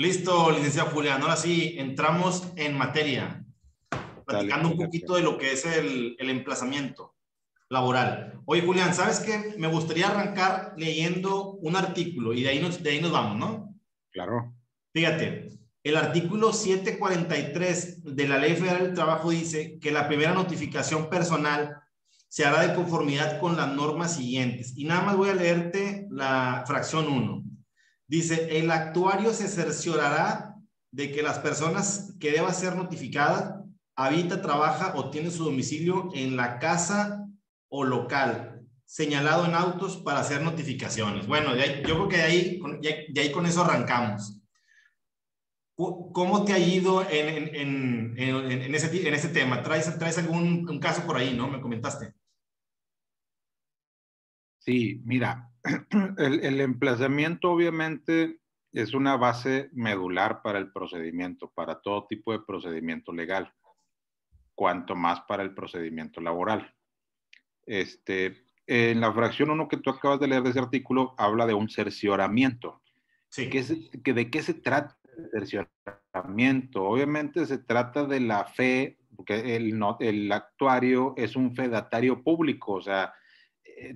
Listo, licenciado Julián. Ahora sí, entramos en materia, platicando un poquito de lo que es el, el emplazamiento laboral. Oye, Julián, ¿sabes qué? Me gustaría arrancar leyendo un artículo y de ahí nos, de ahí nos vamos, ¿no? Claro. Fíjate, el artículo 743 de la Ley Federal del Trabajo dice que la primera notificación personal se hará de conformidad con las normas siguientes. Y nada más voy a leerte la fracción 1. Dice, el actuario se cerciorará de que las personas que deba ser notificada habita, trabaja o tiene su domicilio en la casa o local señalado en autos para hacer notificaciones. Bueno, yo creo que de ahí, de ahí con eso arrancamos. ¿Cómo te ha ido en, en, en, en ese, ese, tema? ¿Traes, traes algún un caso por ahí, no? Me comentaste. Sí, mira, el, el, emplazamiento obviamente es una base medular para el procedimiento, para todo tipo de procedimiento legal, cuanto más para el procedimiento laboral. Este, en la fracción 1 que tú acabas de leer de ese artículo, habla de un cercioramiento. Sí. ¿Qué es, que ¿De qué se trata el cercioramiento? Obviamente se trata de la fe, porque el, el actuario es un fedatario público, o sea,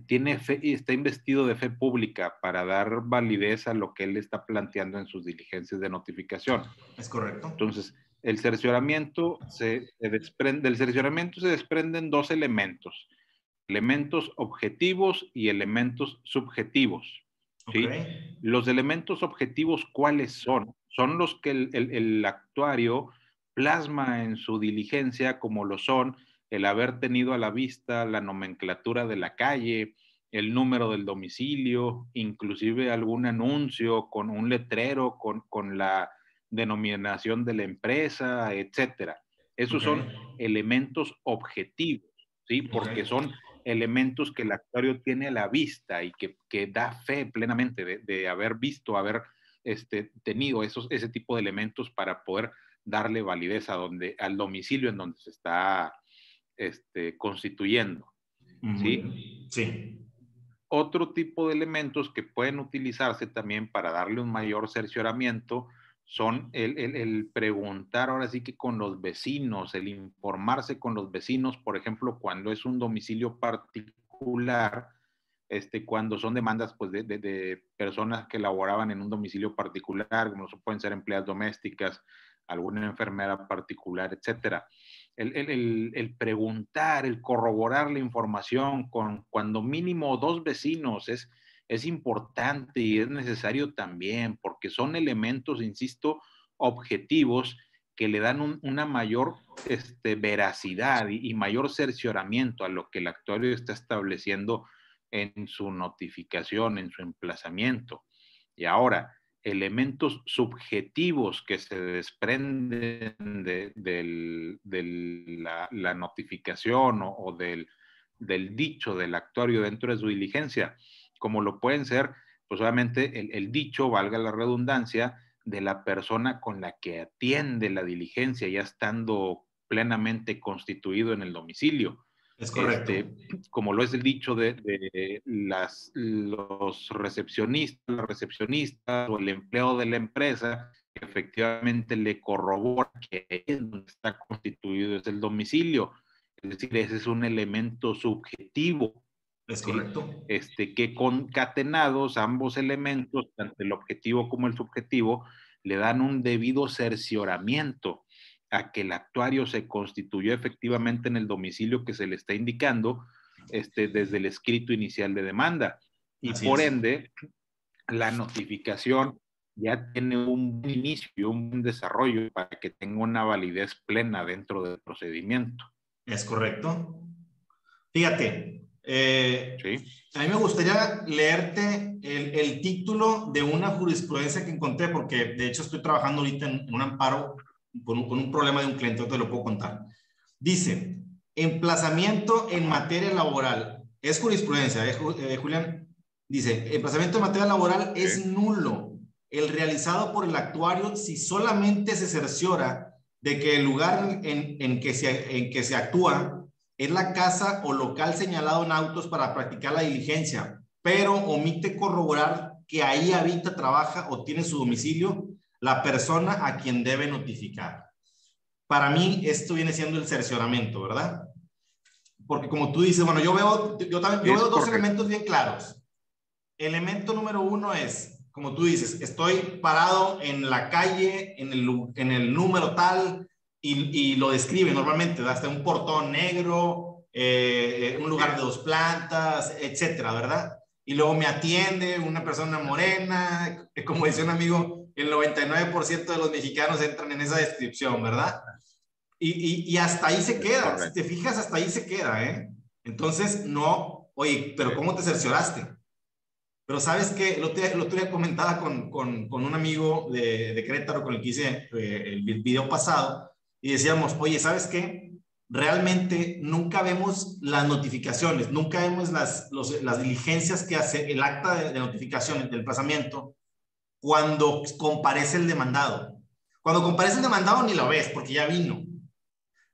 tiene fe y está investido de fe pública para dar validez a lo que él está planteando en sus diligencias de notificación. Es correcto. Entonces, el cercioramiento se, desprende, del cercioramiento se desprenden dos elementos, elementos objetivos y elementos subjetivos. ¿sí? Okay. Los elementos objetivos, ¿cuáles son? Son los que el, el, el actuario plasma en su diligencia, como lo son el haber tenido a la vista la nomenclatura de la calle, el número del domicilio, inclusive algún anuncio con un letrero, con, con la denominación de la empresa, etcétera. Esos okay. son elementos objetivos, ¿sí? Porque okay. son elementos que el actuario tiene a la vista y que, que da fe plenamente de, de haber visto, haber este, tenido esos, ese tipo de elementos para poder darle validez a donde, al domicilio en donde se está este, constituyendo. ¿sí? Sí. Otro tipo de elementos que pueden utilizarse también para darle un mayor cercioramiento son el, el, el, preguntar ahora sí que con los vecinos, el informarse con los vecinos, por ejemplo, cuando es un domicilio particular, este, cuando son demandas pues, de, de, de personas que laboraban en un domicilio particular, como pueden ser empleadas domésticas, alguna enfermera particular, etcétera el, el, el, preguntar, el corroborar la información con cuando mínimo dos vecinos es, es importante y es necesario también, porque son elementos, insisto, objetivos que le dan un, una mayor este, veracidad y, y, mayor cercioramiento a lo que el actuario está estableciendo en su notificación, en su emplazamiento. Y ahora, elementos subjetivos que se desprenden de, de, la, notificación o, del, dicho del actuario dentro de su diligencia, como lo pueden ser, pues obviamente el, dicho, valga la redundancia, de la persona con la que atiende la diligencia, ya estando plenamente constituido en el domicilio. Es correcto. Este, como lo es el dicho de, de, las, los recepcionistas, los recepcionistas o el empleo de la empresa, que efectivamente le corrobora que está constituido es el domicilio. Es decir, ese es un elemento subjetivo. Es correcto. Este, que concatenados ambos elementos, tanto el objetivo como el subjetivo, le dan un debido cercioramiento a que el actuario se constituyó efectivamente en el domicilio que se le está indicando este, desde el escrito inicial de demanda. Y Así por es. ende, la notificación ya tiene un inicio, un desarrollo para que tenga una validez plena dentro del procedimiento. Es correcto. Fíjate, eh, sí. a mí me gustaría leerte el, el, título de una jurisprudencia que encontré, porque de hecho estoy trabajando ahorita en, en un amparo con un, con un problema de un cliente, te lo puedo contar. Dice, emplazamiento en materia laboral. Es jurisprudencia, ¿eh, eh, Julián? Dice, emplazamiento en materia laboral es nulo el realizado por el actuario si solamente se cerciora de que el lugar en, en, que se, en que se actúa es la casa o local señalado en autos para practicar la diligencia, pero omite corroborar que ahí habita, trabaja o tiene su domicilio la persona a quien debe notificar. Para mí esto viene siendo el cercioramiento, ¿verdad? Porque como tú dices, bueno, yo veo, yo también, yo veo dos elementos bien claros. Elemento número uno es, como tú dices, estoy parado en la calle, en el, en el número tal, y, y lo describe normalmente, hasta un portón negro, eh, un lugar de dos plantas, etcétera, ¿verdad? Y luego me atiende una persona morena, como decía un amigo, el 99% de los mexicanos entran en esa descripción, ¿verdad? Y, y, hasta ahí se queda, si te fijas, hasta ahí se queda, ¿eh? Entonces, no, oye, pero ¿cómo te cercioraste? Pero sabes que el otro día, comentaba con, con, con, un amigo de, de Querétaro con el que hice eh, el video pasado y decíamos, oye, ¿sabes qué? Realmente nunca vemos las notificaciones, nunca vemos las, las diligencias que hace el acta de, de notificación del emplazamiento cuando comparece el demandado. Cuando comparece el demandado ni lo ves porque ya vino.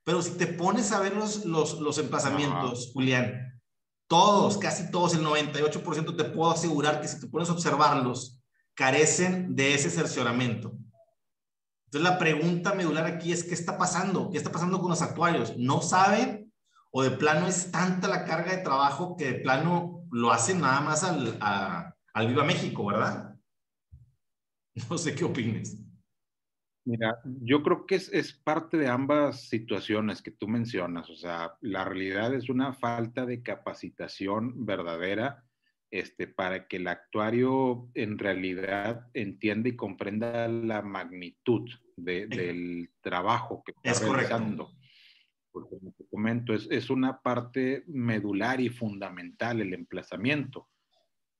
Pero si te pones a ver los, los, los emplazamientos, Julián, todos, casi todos, el 98% te puedo asegurar que si te pones a observarlos, carecen de ese cercioramiento. Entonces la pregunta medular aquí es, ¿qué está pasando? ¿Qué está pasando con los actuarios? ¿No saben o de plano es tanta la carga de trabajo que de plano lo hacen nada más al, al Viva México, ¿verdad? No sé qué opines. Mira, yo creo que es, es, parte de ambas situaciones que tú mencionas. O sea, la realidad es una falta de capacitación verdadera este, para que el actuario en realidad entienda y comprenda la magnitud del trabajo que está realizando. Porque, como te comento, es, es una parte medular y fundamental el emplazamiento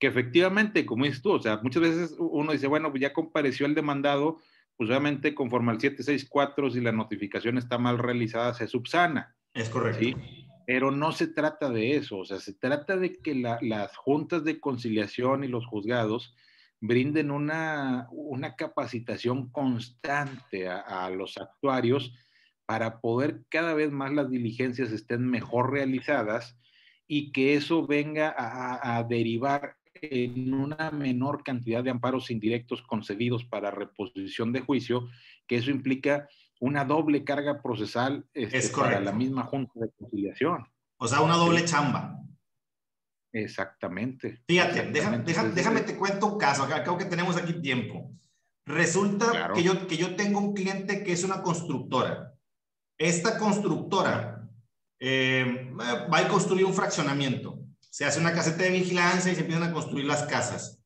que efectivamente, como dices tú, o sea, muchas veces uno dice, bueno, pues ya compareció el demandado, pues obviamente conforme al 764, si la notificación está mal realizada, se subsana. Es correcto. Pero no se trata de eso, o sea, se trata de que las juntas de conciliación y los juzgados brinden una, una capacitación constante a, los actuarios para poder cada vez más las diligencias estén mejor realizadas y que eso venga a, a derivar en una menor cantidad de amparos indirectos concedidos para reposición de juicio, que eso implica una doble carga procesal este, para la misma Junta de Conciliación. O sea, una doble chamba. Exactamente. Fíjate, déjame, te cuento un caso, creo que tenemos aquí tiempo. Resulta que, yo, que yo tengo un cliente que es una constructora. Esta constructora eh, va a construir un fraccionamiento se hace una caseta de vigilancia y se empiezan a construir las casas.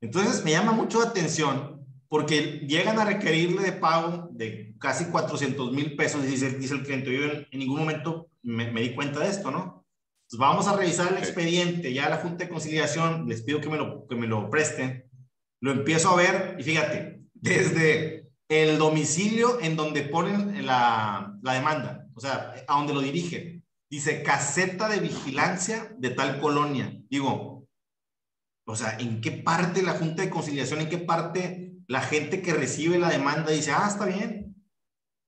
Entonces me llama mucho la atención porque llegan a requerirle de pago de casi 400 mil pesos, dice, dice, el cliente. Yo en, ningún momento me, di cuenta de esto, ¿no? Entonces vamos a revisar el expediente, ya la Junta de Conciliación, les pido que me lo, que me lo presten. Lo empiezo a ver y fíjate, desde el domicilio en donde ponen la, la demanda, o sea, a donde lo dirigen, Dice, caseta de vigilancia de tal colonia. Digo, o sea, ¿en qué parte la Junta de Conciliación, en qué parte la gente que recibe la demanda dice, ah, está bien,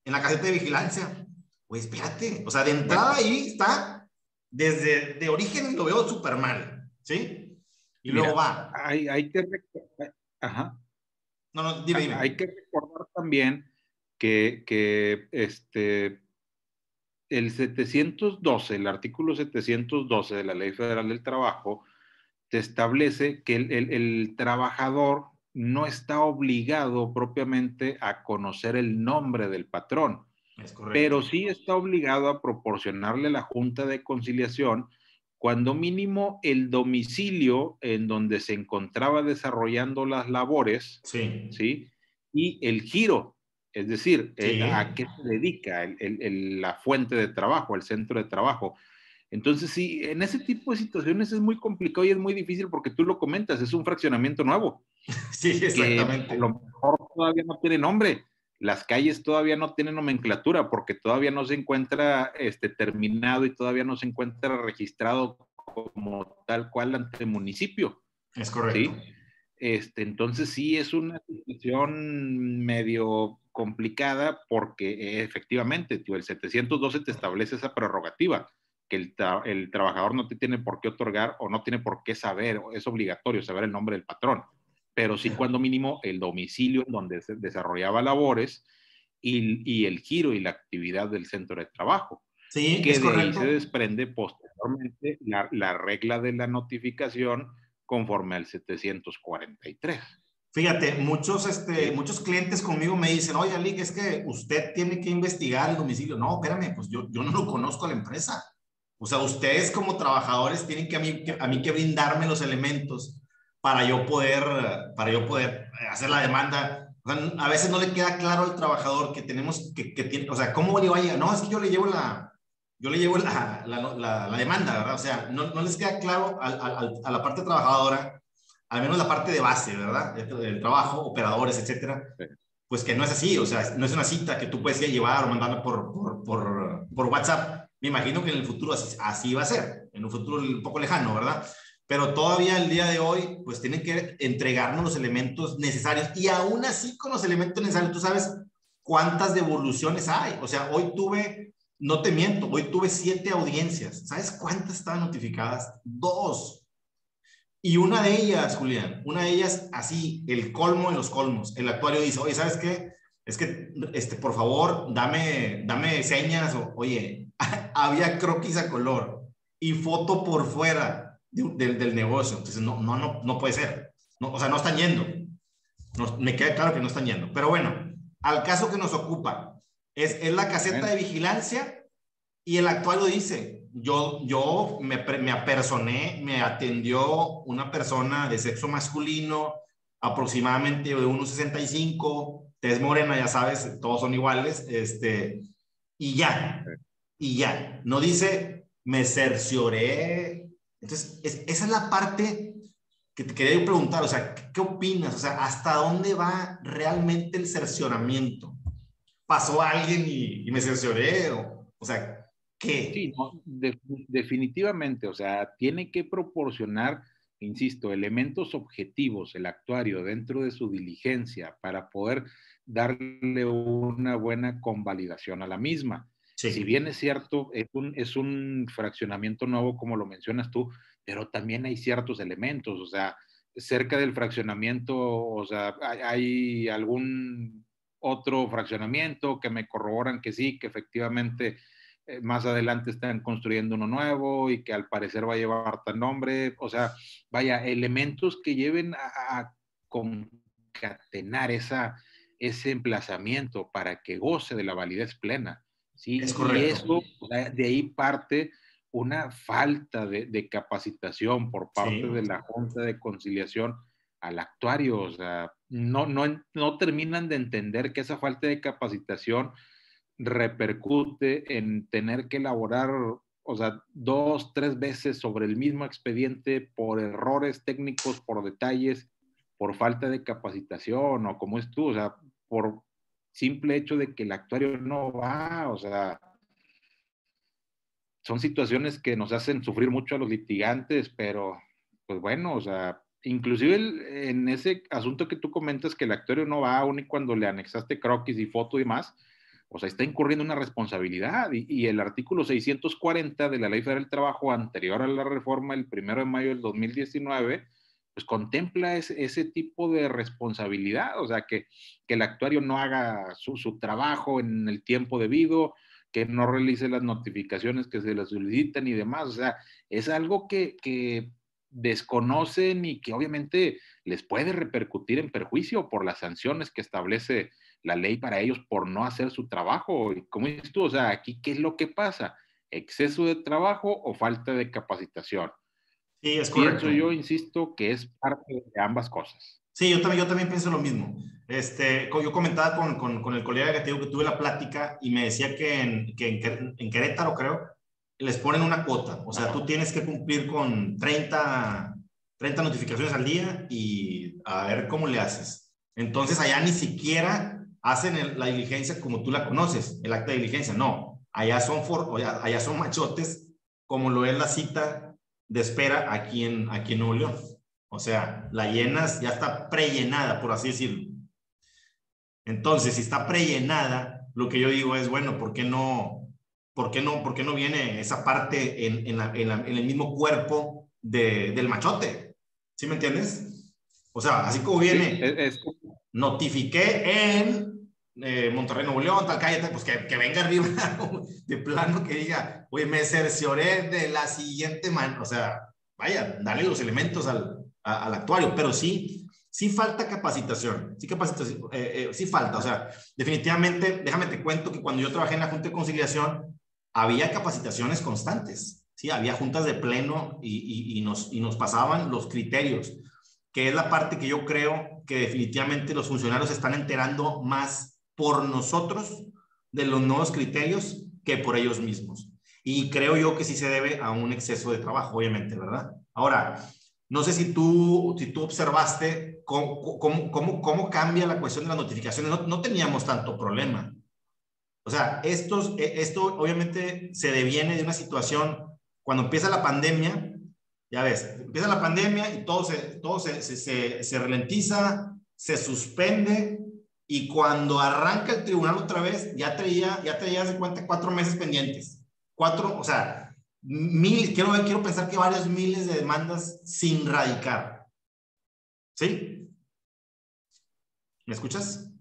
en la caseta de vigilancia? Pues espérate, o sea, de entrada ahí está, desde de origen lo veo súper mal, ¿sí? Y luego va. Hay, hay que... Ajá. No, no, dime, dime. Hay que recordar también que, que este, el 712, el artículo 712 de la Ley Federal del Trabajo, te establece que el, trabajador no está obligado propiamente a conocer el nombre del patrón, pero sí está obligado a proporcionarle a la Junta de Conciliación cuando mínimo el domicilio en donde se encontraba desarrollando las labores, sí. ¿sí? Y el giro es decir, eh, a qué se dedica la fuente de trabajo, el centro de trabajo. Entonces, sí, en ese tipo de situaciones es muy complicado y es muy difícil porque tú lo comentas, es un fraccionamiento nuevo. Sí, exactamente. a lo mejor todavía no tiene nombre. Las calles todavía no tienen nomenclatura porque todavía no se encuentra este, terminado y todavía no se encuentra registrado como tal cual ante municipio. Es correcto. Este, entonces sí es una situación medio complicada porque eh, efectivamente, tío, el 712 te establece esa prerrogativa, que el, el, trabajador no te tiene por qué otorgar o no tiene por qué saber, es obligatorio saber el nombre del patrón. pero sí cuando mínimo el domicilio en donde se desarrollaba labores y, y el giro y la actividad del centro de trabajo. Sí, que de ahí se desprende posteriormente la, la regla de la notificación conforme al 743. Fíjate, muchos, este, muchos clientes conmigo me dicen, oye, Ali, es que usted tiene que investigar el domicilio. No, espérame, pues yo, yo no lo conozco a la empresa. O sea, ustedes como trabajadores tienen que a, mí, que a mí que brindarme los elementos para yo poder, para yo poder hacer la demanda. O sea, a veces no le queda claro al trabajador que tenemos que, que tiene, o sea, ¿cómo le vaya? No, es que yo le llevo la, yo le llevo la, la, la, demanda, ¿verdad? O sea, no, no les queda claro a, a, a, la parte trabajadora, al menos la parte de base, ¿verdad? El, trabajo, operadores, etcétera. Pues que no es así, o sea, no es una cita que tú puedes ir a llevar o mandarla por, por, por, por WhatsApp. Me imagino que en el futuro así, así, va a ser, en un futuro un poco lejano, ¿verdad? Pero todavía el día de hoy, pues tienen que entregarnos los elementos necesarios y aún así con los elementos necesarios, tú sabes cuántas devoluciones hay. O sea, hoy tuve no te miento, hoy tuve siete audiencias. ¿Sabes cuántas estaban notificadas? Dos. Y una de ellas, Julián, una de ellas, así, el colmo en los colmos. El actuario dice, oye, ¿sabes qué? Es que, este, por favor, dame, dame señas. O, oye, había croquis a color y foto por fuera del negocio. Entonces, no, no, no, no puede ser. No, o sea, no están yendo. No, me queda claro que no están yendo. Pero bueno, al caso que nos ocupa, es, es la caseta de vigilancia y el actuario dice, yo, yo me, me apersoné, me atendió una persona de sexo masculino, aproximadamente de 1,65, tez morena, ya sabes, todos son iguales, este, y ya, y ya. No dice, me cercioré. Entonces, esa es la parte que te quería preguntar, o sea, ¿qué, ¿qué, opinas? O sea, ¿hasta dónde va realmente el cercioramiento? pasó alguien y, me cercioré, o, o, sea, ¿qué? Sí, definitivamente, o sea, tiene que proporcionar, insisto, elementos objetivos el actuario dentro de su diligencia para poder darle una buena convalidación a la misma. Sí. Si bien es cierto, es un, es un fraccionamiento nuevo, como lo mencionas tú, pero también hay ciertos elementos, o sea, cerca del fraccionamiento, o sea, hay, hay algún otro fraccionamiento que me corroboran que sí, que efectivamente eh, más adelante están construyendo uno nuevo y que al parecer va a llevar tal nombre. O sea, vaya, elementos que lleven a, concatenar esa, ese emplazamiento para que goce de la validez plena. ¿sí? Es correcto. Y eso, de ahí parte una falta de, de capacitación por parte sí. de la Junta de Conciliación al actuario. O sea, no, no, no terminan de entender que esa falta de capacitación repercute en tener que elaborar, o sea, dos, tres veces sobre el mismo expediente por errores técnicos, por detalles, por falta de capacitación o como es tú, o sea, por simple hecho de que el actuario no va, o sea, son situaciones que nos hacen sufrir mucho a los litigantes, pero pues bueno, o sea, inclusive en ese asunto que tú comentas que el actuario no va aún y cuando le anexaste croquis y foto y demás, o sea, está incurriendo una responsabilidad y, el artículo 640 de la Ley Federal del Trabajo anterior a la reforma el primero de mayo del 2019, pues contempla ese, ese tipo de responsabilidad, o sea, que, que el actuario no haga su, su, trabajo en el tiempo debido, que no realice las notificaciones que se le solicitan y demás, o sea, es algo que, que desconocen y que obviamente les puede repercutir en perjuicio por las sanciones que establece la ley para ellos por no hacer su trabajo. Y como dices tú, o sea, aquí, ¿qué es lo que pasa? ¿Exceso de trabajo o falta de capacitación? Sí, es correcto. Pienso yo, insisto, que es parte de ambas cosas. Sí, yo también, yo también pienso lo mismo. Este, yo comentaba con, con, con el colega que, que tuve la plática y me decía que en, que en, en Querétaro, creo, les ponen una cuota. O sea, tú tienes que cumplir con 30, 30 notificaciones al día y a ver cómo le haces. Entonces, allá ni siquiera hacen el, la diligencia como tú la conoces, el acta de diligencia. No, allá son, for, allá son machotes como lo es la cita de espera aquí en, aquí en Nuevo León. O sea, la llenas, ya está prellenada, por así decirlo. Entonces, si está prellenada, lo que yo digo es, bueno, ¿por qué no, ¿por qué no, por qué no viene esa parte en, en, la, en, la, en el mismo cuerpo de, del machote? ¿Sí me entiendes? O sea, así como viene, notifiqué en eh, Monterrey, Nuevo León, tal calle, pues que, que, venga arriba de plano que diga, oye, me cercioré de la siguiente mano. O sea, vaya, dale los elementos al, al actuario, pero sí, sí falta capacitación, sí capacitación, eh, eh, sí falta. O sea, definitivamente, déjame te cuento que cuando yo trabajé en la Junta de Conciliación, había capacitaciones constantes. Sí, había juntas de pleno y, y, nos, y nos pasaban los criterios que es la parte que yo creo que definitivamente los funcionarios están enterando más por nosotros de los nuevos criterios que por ellos mismos. Y creo yo que sí se debe a un exceso de trabajo, obviamente, ¿verdad? Ahora, no sé si tú, si tú observaste cómo, cómo, cómo, cambia la cuestión de las notificaciones. No, no, teníamos tanto problema. O sea, estos, e, esto obviamente se deviene de una situación, cuando empieza la pandemia, ya ves, empieza la pandemia y todo se, todo se, se, se, ralentiza, se suspende y cuando arranca el tribunal otra vez, ya traía, ya traía, de cuenta, cuatro meses pendientes. Cuatro, o sea, mil, quiero, quiero pensar que varios miles de demandas sin radicar. ¿Sí? ¿Me escuchas?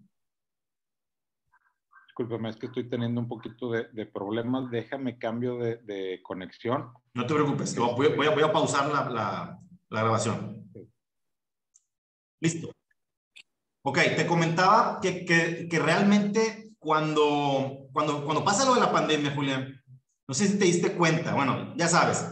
Discúlpame, es que estoy teniendo un poquito de, de problemas. Déjame cambio de, de, conexión. No te preocupes, voy, voy, a, voy a, pausar la, la, la, grabación. Listo. Ok, te comentaba que, que, que, realmente cuando, cuando, cuando pasa lo de la pandemia, Julián, no sé si te diste cuenta, bueno, ya sabes,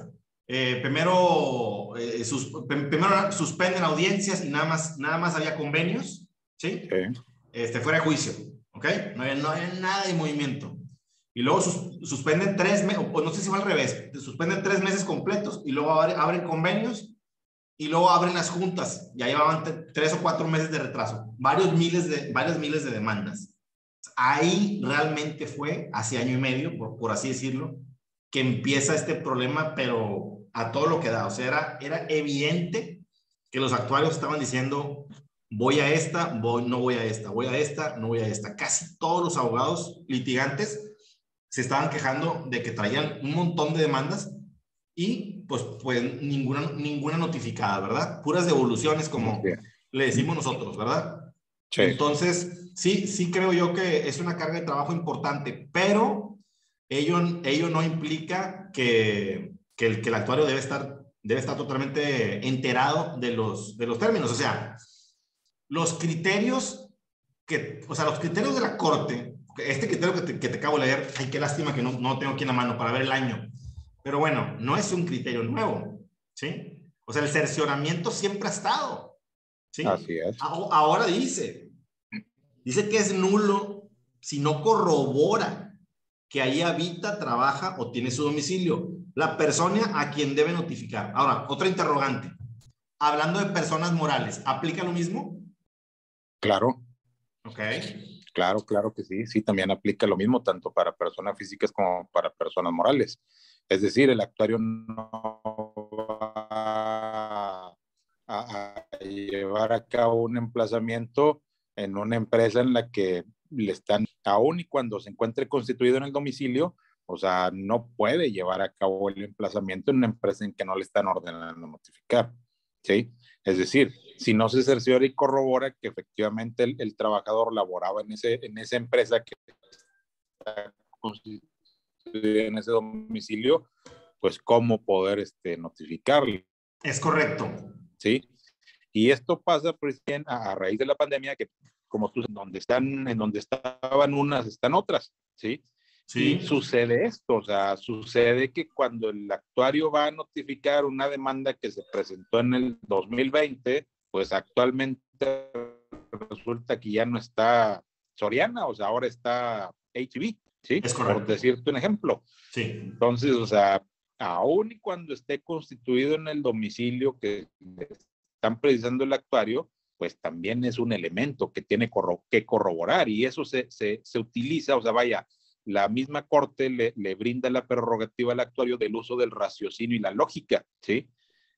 eh, primero, eh, sus, primero suspenden audiencias y nada más, nada más había convenios, ¿sí? sí. Este, fuera de juicio. ¿Ok? No hay, no nada de movimiento. Y luego suspenden tres meses, o no sé si va al revés, suspenden tres meses completos y luego abren, convenios y luego abren las juntas. Ya llevaban tres o cuatro meses de retraso, varios miles de, varios miles de demandas. Ahí realmente fue, hace año y medio, por, por así decirlo, que empieza este problema, pero a todo lo que da. O sea, era, era evidente que los actuarios estaban diciendo, voy a esta, voy, no voy a esta, voy a esta, no voy a esta. Casi todos los abogados litigantes se estaban quejando de que traían un montón de demandas y pues, pues ninguna, ninguna notificada, ¿verdad? Puras devoluciones como le decimos nosotros, ¿verdad? Sí. Entonces, sí, sí creo yo que es una carga de trabajo importante, pero ello, ello no implica que, que, el, que el actuario debe estar, debe estar totalmente enterado de los, de los términos. O sea, los criterios que, o sea, los criterios de la corte, este criterio que te, que te acabo de leer, ay, qué lástima que no, no tengo aquí en la mano para ver el año, pero bueno, no es un criterio nuevo, ¿sí? O sea, el cercioramiento siempre ha estado, ¿sí? Así es. Ahora dice, dice que es nulo si no corrobora que ahí habita, trabaja o tiene su domicilio, la persona a quien debe notificar. Ahora, otra interrogante. Hablando de personas morales, ¿aplica lo mismo? Claro. Ok. Claro, claro que sí. Sí, también aplica lo mismo tanto para personas físicas como para personas morales. Es decir, el actuario no va a, llevar a cabo un emplazamiento en una empresa en la que le están, aún y cuando se encuentre constituido en el domicilio, o sea, no puede llevar a cabo el emplazamiento en una empresa en que no le están ordenando notificar. ¿Sí? Es decir, si no se cerciora y corrobora que efectivamente el, trabajador laboraba en, ese, en esa empresa que está en ese domicilio, pues cómo poder este, notificarle. Es correcto. Sí. Y esto pasa pues a, raíz de la pandemia que como tú, en donde están, en donde estaban unas, están otras, ¿sí? Sí. sucede esto, o sea, sucede que cuando el actuario va a notificar una demanda que se presentó en el 2020, pues actualmente resulta que ya no está Soriana, o sea, ahora está HB, ¿sí? Es correcto. Por decirte un ejemplo. Sí. Entonces, o sea, aún y cuando esté constituido en el domicilio que están precisando el actuario, pues también es un elemento que tiene que corroborar y eso se, se, se utiliza, o sea, vaya, la misma corte le, le, brinda la prerrogativa al actuario del uso del raciocinio y la lógica, ¿sí?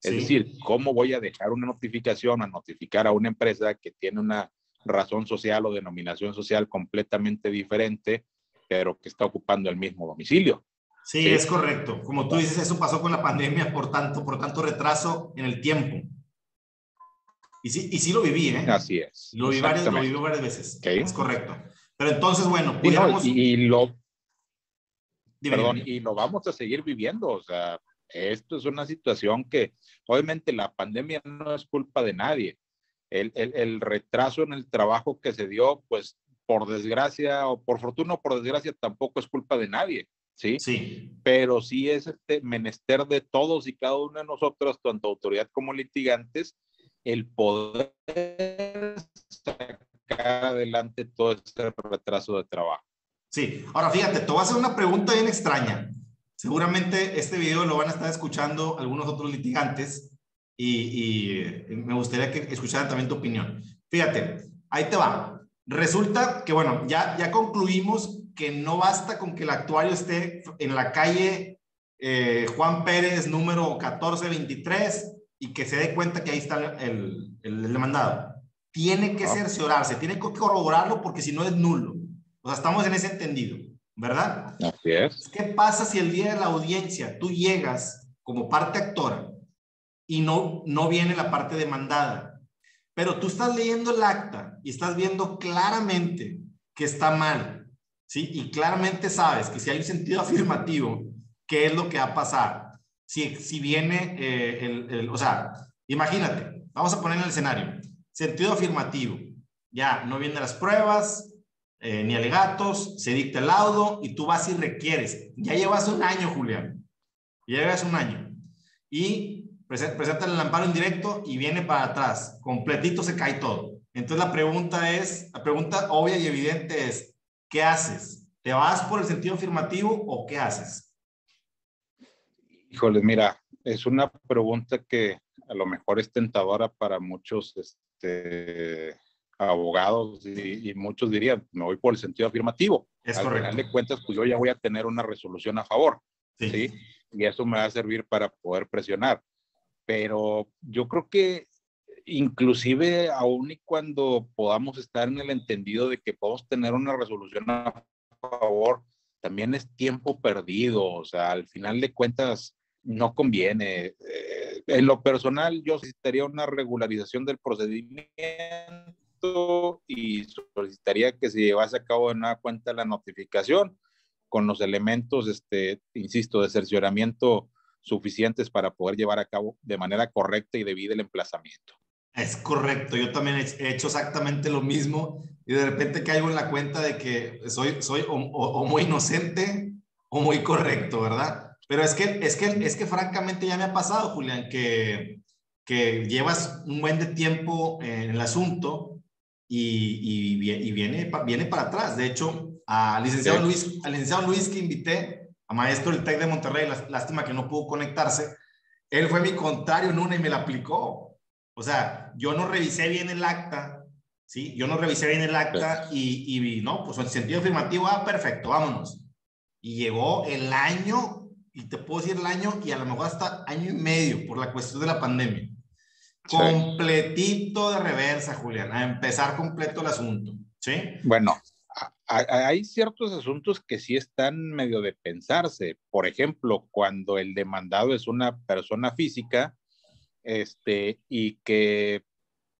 Es sí. decir, ¿cómo voy a dejar una notificación a notificar a una empresa que tiene una razón social o denominación social completamente diferente, pero que está ocupando el mismo domicilio? Sí, ¿sí? es correcto. Como tú dices, eso pasó con la pandemia por tanto, por tanto retraso en el tiempo. Y sí, y sí lo viví, ¿eh? Así es. Lo viví varias, lo viví varias veces. Es correcto. Pero entonces, bueno, pudiéramos... y, lo... Perdón, y lo vamos a seguir viviendo, o sea, esto es una situación que obviamente la pandemia no es culpa de nadie. El, el, el, retraso en el trabajo que se dio, pues por desgracia o por fortuna o por desgracia tampoco es culpa de nadie. ¿sí? Sí. Pero sí es este menester de todos y cada uno de nosotros, tanto autoridad como litigantes, el poder sacar adelante todo este retraso de trabajo. Sí, ahora fíjate, te voy a hacer una pregunta bien extraña. Seguramente este video lo van a estar escuchando algunos otros litigantes y, y me gustaría que escucharan también tu opinión. Fíjate, ahí te va. Resulta que, bueno, ya, ya concluimos que no basta con que el actuario esté en la calle eh, Juan Pérez número 1423 y que se dé cuenta que ahí está el, el, demandado. Tiene que cerciorarse, tiene que corroborarlo porque si no es nulo. O sea, estamos en ese entendido, ¿verdad? Así es. ¿Qué pasa si el día de la audiencia tú llegas como parte actora y no, no viene la parte demandada? Pero tú estás leyendo el acta y estás viendo claramente que está mal ¿sí? Y claramente sabes que si hay un sentido afirmativo, ¿qué es lo que va a pasar? Si, si viene eh, el, o sea, imagínate, vamos a poner en el escenario, sentido afirmativo, ya no vienen las pruebas, eh, ni alegatos, se dicta el laudo y tú vas y requieres. Ya llevas un año, Julián. Llevas un año. Y presenta el amparo en directo y viene para atrás. Completito se cae todo. Entonces la pregunta es, la pregunta obvia y evidente es, ¿qué haces? ¿Te vas por el sentido afirmativo o qué haces? Híjole, mira, es una pregunta que a lo mejor es tentadora para muchos este, abogados y, muchos dirían, me voy por el sentido afirmativo. Es Al correcto. final de cuentas, pues yo ya voy a tener una resolución a favor. Sí. Y eso me va a servir para poder presionar. Pero yo creo que inclusive aún y cuando podamos estar en el entendido de que podemos tener una resolución a favor, también es tiempo perdido, o sea, al final de cuentas no conviene. Eh, en lo personal, yo solicitaría una regularización del procedimiento y solicitaría que se llevase a cabo de nueva cuenta la notificación con los elementos, este, insisto, de cercioramiento suficientes para poder llevar a cabo de manera correcta y debida el emplazamiento. Es correcto, yo también he hecho exactamente lo mismo y de repente caigo en la cuenta de que soy, soy o, muy inocente o muy correcto, ¿verdad? Pero es que, es que, es que francamente ya me ha pasado, Julián, que, que llevas un buen de tiempo en el asunto y, y, viene, viene para atrás. De hecho, al licenciado, Luis, al licenciado Luis que invité, a maestro del TEC de Monterrey, lástima que no pudo conectarse, él fue mi contrario en una y me la aplicó. O sea, yo no revisé bien el acta, ¿sí? Yo no revisé bien el acta y, y no, pues en sentido afirmativo, ah, perfecto, vámonos. Y llegó el año, y te puedo decir el año, y a lo mejor hasta año y medio por la cuestión de la pandemia. Completito de reversa, Julián, a empezar completo el asunto, ¿sí? Bueno, hay ciertos asuntos que sí están medio de pensarse. Por ejemplo, cuando el demandado es una persona física, este, y que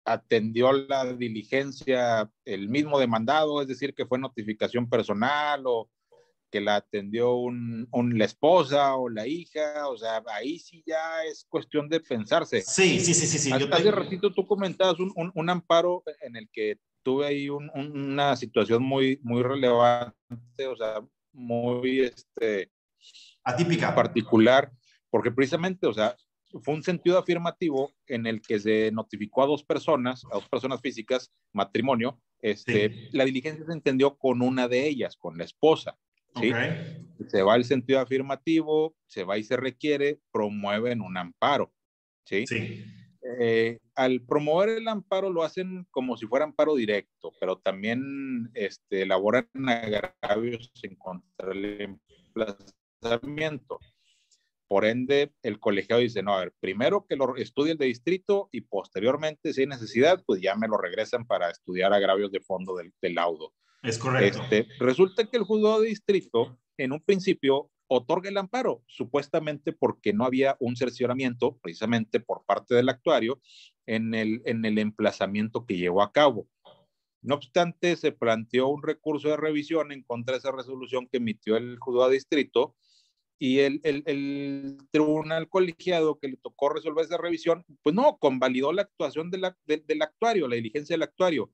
atendió la diligencia el mismo demandado, es decir, que fue notificación personal o que la atendió un, la esposa o la hija, o sea, ahí sí ya es cuestión de pensarse. Sí, sí, sí, sí. sí. hace ratito tú comentabas un, un, un, amparo en el que tuve ahí una situación muy, muy relevante, o sea, muy este, atípica. Particular, porque precisamente, o sea, fue un sentido afirmativo en el que se notificó a dos personas, a dos personas físicas, matrimonio. Este, La diligencia se entendió con una de ellas, con la esposa. ¿sí? Se va el sentido afirmativo, se va y se requiere, promueven un amparo. ¿sí? sí. Eh, al promover el amparo lo hacen como si fuera amparo directo, pero también este, elaboran agravios en contra del emplazamiento. Por ende, el colegiado dice, no, a ver, primero que lo estudie el de distrito y posteriormente, si hay necesidad, pues ya me lo regresan para estudiar agravios de fondo del, laudo. Es correcto. Este, resulta que el juzgado de distrito, en un principio, otorga el amparo, supuestamente porque no había un cercioramiento, precisamente por parte del actuario, en el, en el emplazamiento que llevó a cabo. No obstante, se planteó un recurso de revisión en contra de esa resolución que emitió el juzgado de distrito y el, el, el, tribunal colegiado que le tocó resolver esa revisión, pues no, convalidó la actuación de la, del actuario, la diligencia del actuario.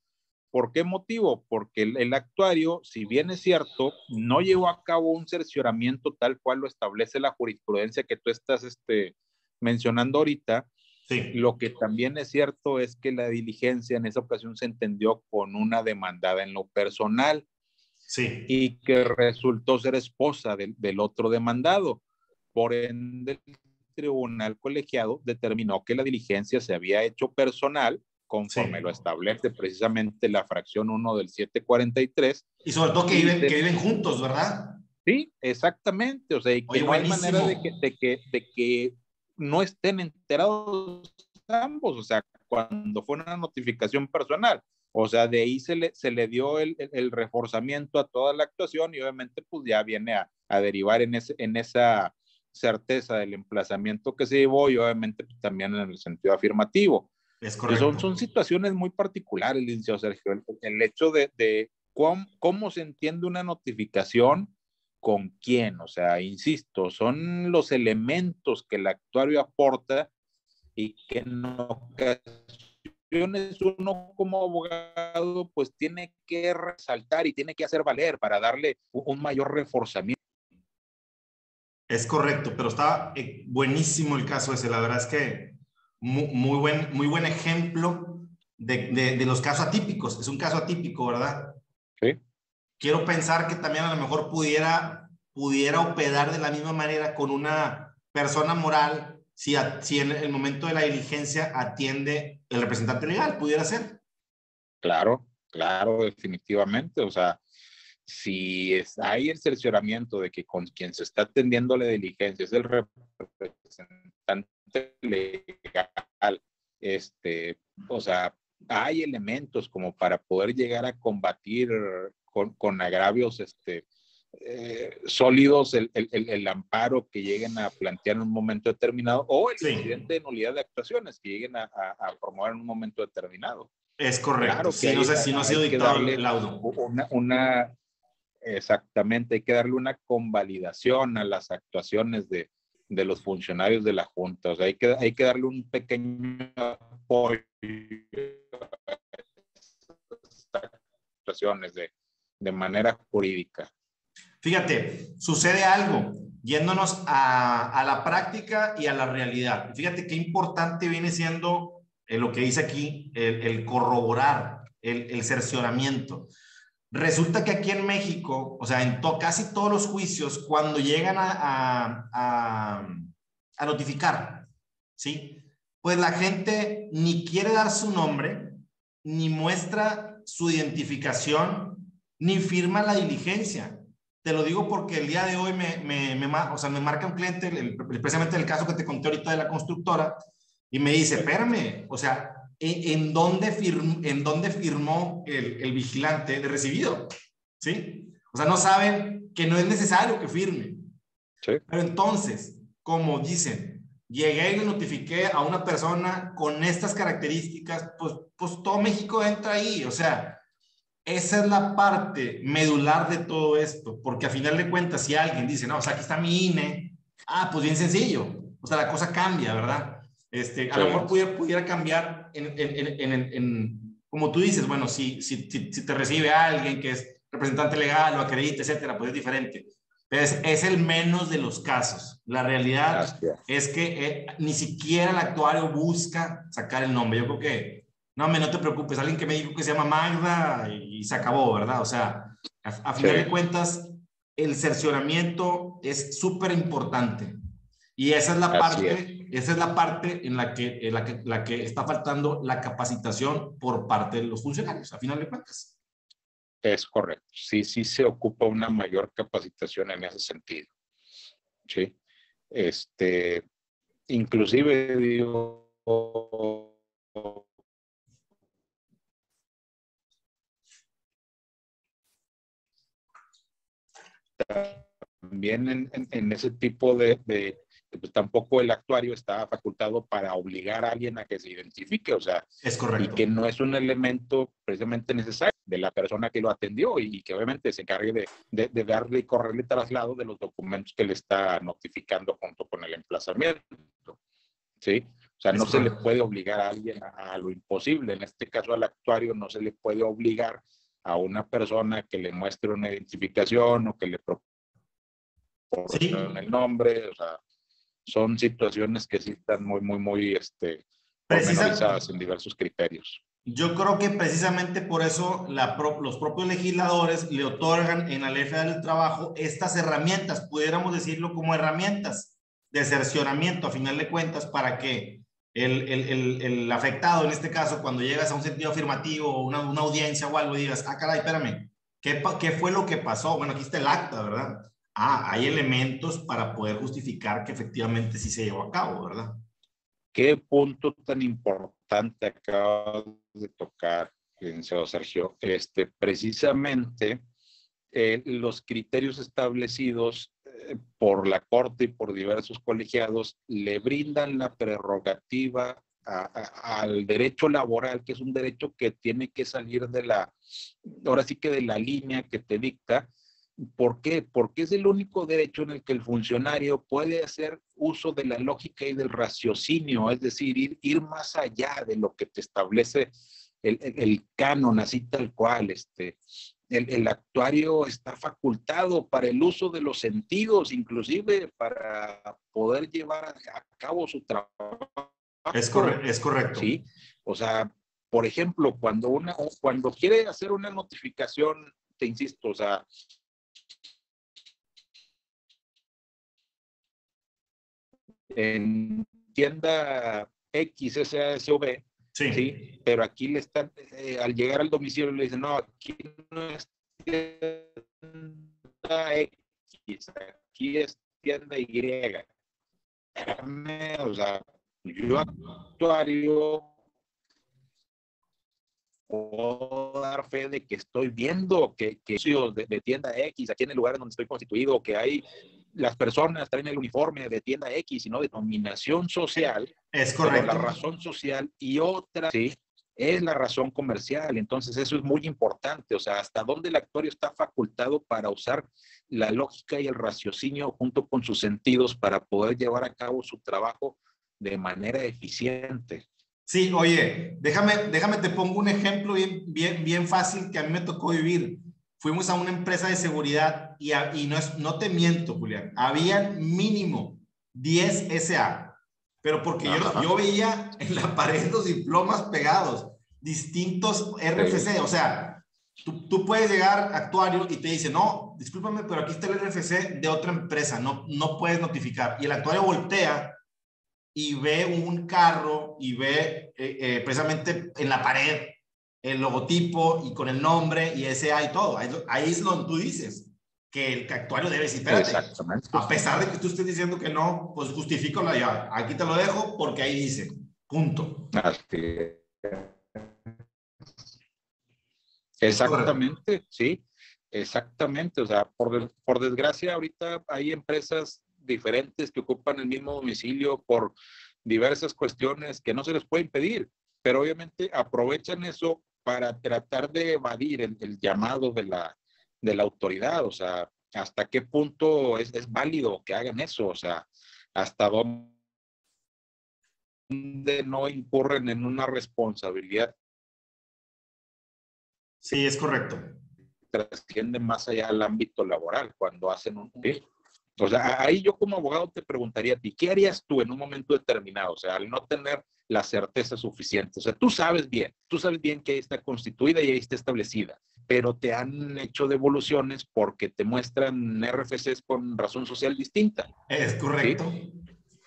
¿Por qué motivo? Porque el, actuario, si bien es cierto, no llevó a cabo un cercioramiento tal cual lo establece la jurisprudencia que tú estás este, mencionando ahorita. Sí. Lo que también es cierto es que la diligencia en esa ocasión se entendió con una demandada en lo personal. Sí. Y que resultó ser esposa del, del otro demandado. Por ende, el tribunal colegiado determinó que la diligencia se había hecho personal conforme lo establece precisamente la fracción 1 del 743. Y sobre todo que, viven, que viven juntos, ¿verdad? Sí, exactamente. O sea, y que no hay manera de que, de, que, de que no estén enterados ambos, o sea, cuando fue una notificación personal. O sea, de ahí se le, se le dio el, el, reforzamiento a toda la actuación y obviamente pues ya viene a, a derivar en, ese, en esa certeza del emplazamiento que se llevó y obviamente pues, también en el sentido afirmativo. Es correcto. Son, situaciones muy particulares, licenciado Sergio. El, hecho de, de cómo, cómo, se entiende una notificación, con quién, o sea, insisto, son los elementos que el actuario aporta y que en ocasiones uno como abogado pues tiene que resaltar y tiene que hacer valer para darle un mayor reforzamiento. Es correcto, pero está eh, buenísimo el caso ese. La verdad es que muy, buen, muy buen ejemplo de, de, los casos atípicos. Es un caso atípico, ¿verdad? Sí. Quiero pensar que también a lo mejor pudiera, pudiera operar de la misma manera con una persona moral si, si en el momento de la diligencia atiende el representante legal, pudiera ser. Claro, claro, definitivamente. O sea, si es, hay el cercioramiento de que con quien se está atendiendo la diligencia es el representante legal, este, o sea, hay elementos como para poder llegar a combatir con, con agravios este, eh, sólidos el, el, el, amparo que lleguen a plantear en un momento determinado o el incidente de nulidad de actuaciones que lleguen a, a, promover en un momento determinado. Es correcto. Claro si, no, si no ha sido dictado el laudo. Una, una, exactamente, hay que darle una convalidación a las actuaciones de, de los funcionarios de la Junta. O sea, hay que, hay que darle un pequeño apoyo a situaciones de, de manera jurídica. Fíjate, sucede algo, yéndonos a, a, la práctica y a la realidad. Fíjate qué importante viene siendo eh, lo que dice aquí, el, el corroborar, el, el cercioramiento. Resulta que aquí en México, o sea, en casi todos los juicios, cuando llegan a, a, notificar, ¿sí? Pues la gente ni quiere dar su nombre, ni muestra su identificación, ni firma la diligencia. Te lo digo porque el día de hoy me, me, me o sea, me marca un cliente, el, precisamente el caso que te conté ahorita de la constructora, y me dice, espérame, o sea, en, dónde, firmó, en dónde firmó el, el, vigilante de recibido. ¿Sí? O sea, no saben que no es necesario que firme. Sí. Pero entonces, como dicen, llegué y le notifiqué a una persona con estas características, pues, pues todo México entra ahí. O sea, esa es la parte medular de todo esto, porque a final de cuentas, si alguien dice, no, o sea, aquí está mi INE, ah, pues bien sencillo. O sea, la cosa cambia, ¿verdad? Este, a lo mejor pudiera, pudiera cambiar en, en, en, en, como tú dices, bueno, si, si, si, te recibe alguien que es representante legal o acredita, etcétera, pues es diferente. Pero es, es el menos de los casos. La realidad es que eh, ni siquiera el actuario busca sacar el nombre. Yo creo que, no, me no te preocupes, alguien que me dijo que se llama Magda y, se acabó, ¿verdad? O sea, a, final de cuentas, el cercioramiento es súper importante. Y esa es la parte esa es la parte en la que, en la que, la que está faltando la capacitación por parte de los funcionarios, a final de cuentas. Es correcto. Sí, sí se ocupa una mayor capacitación en ese sentido. Sí. Este, inclusive digo, también en, en, ese tipo de, pues tampoco el actuario está facultado para obligar a alguien a que se identifique, o sea, es correcto. y que no es un elemento precisamente necesario de la persona que lo atendió y, que obviamente se encargue de, de, de, darle y correrle traslado de los documentos que le está notificando junto con el emplazamiento. ¿Sí? O sea, no se le puede obligar a alguien a, lo imposible. En este caso, al actuario no se le puede obligar a una persona que le muestre una identificación o que le proporcione el nombre. O sea, son situaciones que sí están muy, muy, muy este, en diversos criterios. Yo creo que precisamente por eso la los propios legisladores le otorgan en la ley federal del trabajo estas herramientas, pudiéramos decirlo como herramientas de cercionamiento a final de cuentas para que el, el, el, afectado, en este caso, cuando llegas a un sentido afirmativo o una, una audiencia o algo, digas, ah, caray, espérame, ¿qué, ¿qué fue lo que pasó? Bueno, aquí está el acta, ¿verdad? Ah, hay elementos para poder justificar que efectivamente sí se llevó a cabo, ¿verdad? ¿Qué punto tan importante acaba de tocar, licenciado Sergio? Este, precisamente eh, los criterios establecidos eh, por la Corte y por diversos colegiados le brindan la prerrogativa al derecho laboral, que es un derecho que tiene que salir de la, ahora sí que de la línea que te dicta, ¿Por qué? Porque es el único derecho en el que el funcionario puede hacer uso de la lógica y del raciocinio, es decir, ir, ir más allá de lo que te establece el, el, canon, así tal cual. Este, el, el, actuario está facultado para el uso de los sentidos, inclusive para poder llevar a, cabo su trabajo. Es, es correcto. Sí, o sea, por ejemplo, cuando, una, cuando quiere hacer una notificación, te insisto, o sea, en tienda X, SASV, sí. ¿sí? Pero aquí le están, eh, al llegar al domicilio le dicen, no, aquí no es tienda X, aquí es tienda Y. O sea, yo actuario puedo dar fe de que estoy viendo que, que de, de tienda X, aquí en el lugar donde estoy constituido, que hay las personas traen el uniforme de tienda X, sino de dominación social. Es correcto. la razón social y otra ¿sí? es la razón comercial. Entonces, eso es muy importante. O sea, hasta dónde el actuario está facultado para usar la lógica y el raciocinio junto con sus sentidos para poder llevar a cabo su trabajo de manera eficiente. Sí, oye, déjame, déjame te pongo un ejemplo bien, bien, bien fácil que a mí me tocó vivir fuimos a una empresa de seguridad y, y no, es, no te miento, Julián, había mínimo 10 SA, pero porque yo, yo, veía en la pared los diplomas pegados, distintos RFC, o sea, tú, tú, puedes llegar actuario y te dice, no, discúlpame, pero aquí está el RFC de otra empresa, no, no puedes notificar. Y el actuario voltea y ve un carro y ve eh, eh, precisamente en la pared el logotipo y con el nombre y ese y todo. Ahí, es donde tú dices que el actuario debe decir, espérate, a pesar de que tú estés diciendo que no, pues justifico la llave. Aquí te lo dejo porque ahí dice, punto. Exactamente, sí, exactamente. O sea, por, por desgracia, ahorita hay empresas diferentes que ocupan el mismo domicilio por diversas cuestiones que no se les puede impedir, pero obviamente aprovechan eso para tratar de evadir el, llamado de la, de la autoridad, o sea, hasta qué punto es, es válido que hagan eso, o sea, hasta dónde no incurren en una responsabilidad. Sí, es correcto. Trasciende más allá del ámbito laboral cuando hacen un... O sea, ahí yo como abogado te preguntaría a ti, ¿qué harías tú en un momento determinado? O sea, al no tener la certeza suficiente. O sea, tú sabes bien, tú sabes bien que ahí está constituida y ahí está establecida, pero te han hecho devoluciones porque te muestran RFCs con razón social distinta. Es correcto.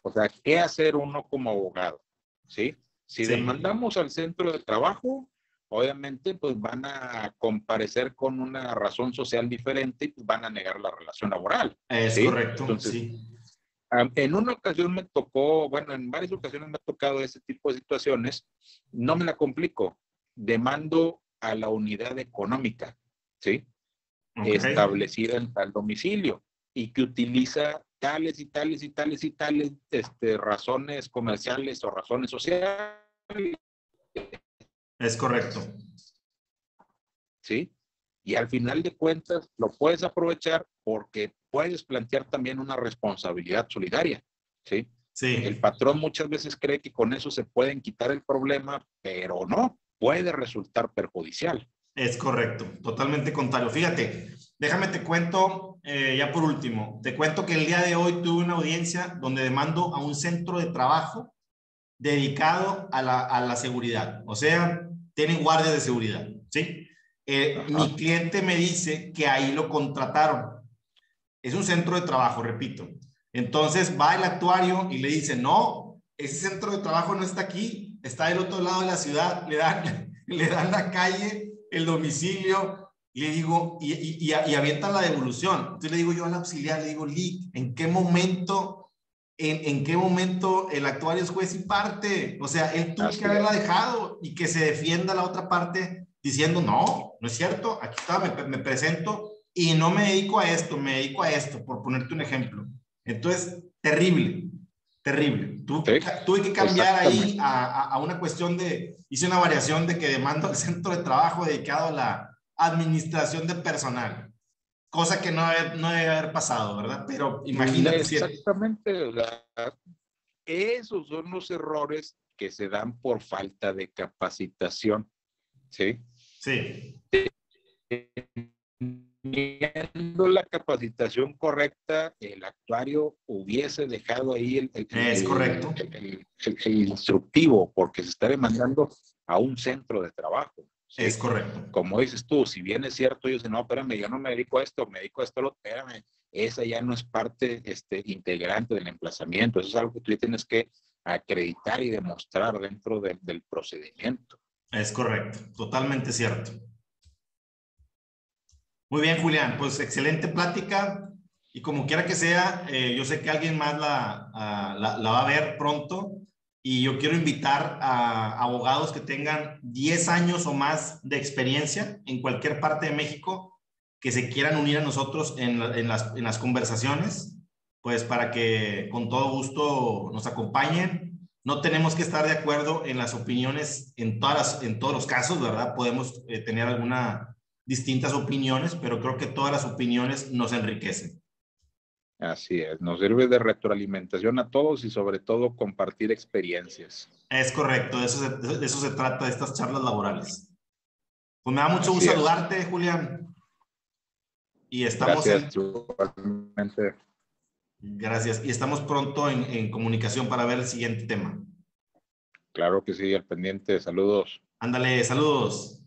O sea, ¿qué hacer uno como abogado? ¿Sí? Si demandamos al centro de trabajo, obviamente pues van a comparecer con una razón social diferente y pues, van a negar la relación laboral. Es correcto, Entonces, sí. En una ocasión me tocó, bueno, en varias ocasiones me ha tocado ese tipo de situaciones, no me la complico, demando a la unidad económica, ¿sí? Establecida en tal domicilio. y que utiliza tales y tales y tales y tales este, razones comerciales o razones sociales. Es correcto. ¿Sí? Y al final de cuentas lo puedes aprovechar porque puedes plantear también una responsabilidad solidaria. ¿Sí? Sí. El patrón muchas veces cree que con eso se pueden quitar el problema, pero no, puede resultar perjudicial. Es correcto, totalmente contrario. Fíjate, déjame te cuento, eh, ya por último, te cuento que el día de hoy tuve una audiencia donde demando a un centro de trabajo dedicado a la, a la seguridad. O sea, tienen guardias de seguridad, ¿sí? Eh, mi cliente me dice que ahí lo contrataron. Es un centro de trabajo, repito. Entonces va el actuario y le dice, no, ese centro de trabajo no está aquí, está del otro lado de la ciudad, le dan, le dan la calle el domicilio, y le digo, y, y, y, avientan la devolución. Entonces le digo yo al auxiliar, le digo, Lee, ¿en qué momento, en, en qué momento el actuario es juez y parte? O sea, él tuvo que haberla dejado y que se defienda la otra parte diciendo, no, no es cierto, aquí está, me, me presento y no me dedico a esto, me dedico a esto, por ponerte un ejemplo. Entonces, terrible, terrible. tuve que cambiar ahí a, a, una cuestión de, hice una variación de que demando al centro de trabajo dedicado a la administración de personal, cosa que no, no debe haber pasado, ¿verdad? Pero imagínate. Exactamente, esos son los errores que se dan por falta de capacitación, ¿sí? Sí teniendo la capacitación correcta, el actuario hubiese dejado ahí el, es correcto. El, instructivo, porque se está demandando a un centro de trabajo. Es correcto. Como dices tú, si bien es cierto, yo dicen, no, espérame, yo no me dedico a esto, me dedico a esto, lo, espérame, esa ya no es parte este, integrante del emplazamiento, eso es algo que tú tienes que acreditar y demostrar dentro del procedimiento. Es correcto, totalmente cierto. Muy bien, Julián, pues excelente plática y como quiera que sea, eh, yo sé que alguien más la, la, la, va a ver pronto y yo quiero invitar a abogados que tengan 10 años o más de experiencia en cualquier parte de México que se quieran unir a nosotros en, las, en las conversaciones, pues para que con todo gusto nos acompañen. No tenemos que estar de acuerdo en las opiniones en, todas en todos los casos, ¿verdad? Podemos eh, tener alguna distintas opiniones, pero creo que todas las opiniones nos enriquecen. Así es, nos sirve de retroalimentación a todos y sobre todo compartir experiencias. Es correcto, de eso se, de eso se trata de estas charlas laborales. Pues me da mucho gusto saludarte, Julián. Y estamos Gracias, Gracias. Y estamos pronto en, en comunicación para ver el siguiente tema. Claro que sí, al pendiente. Saludos. Ándale, saludos.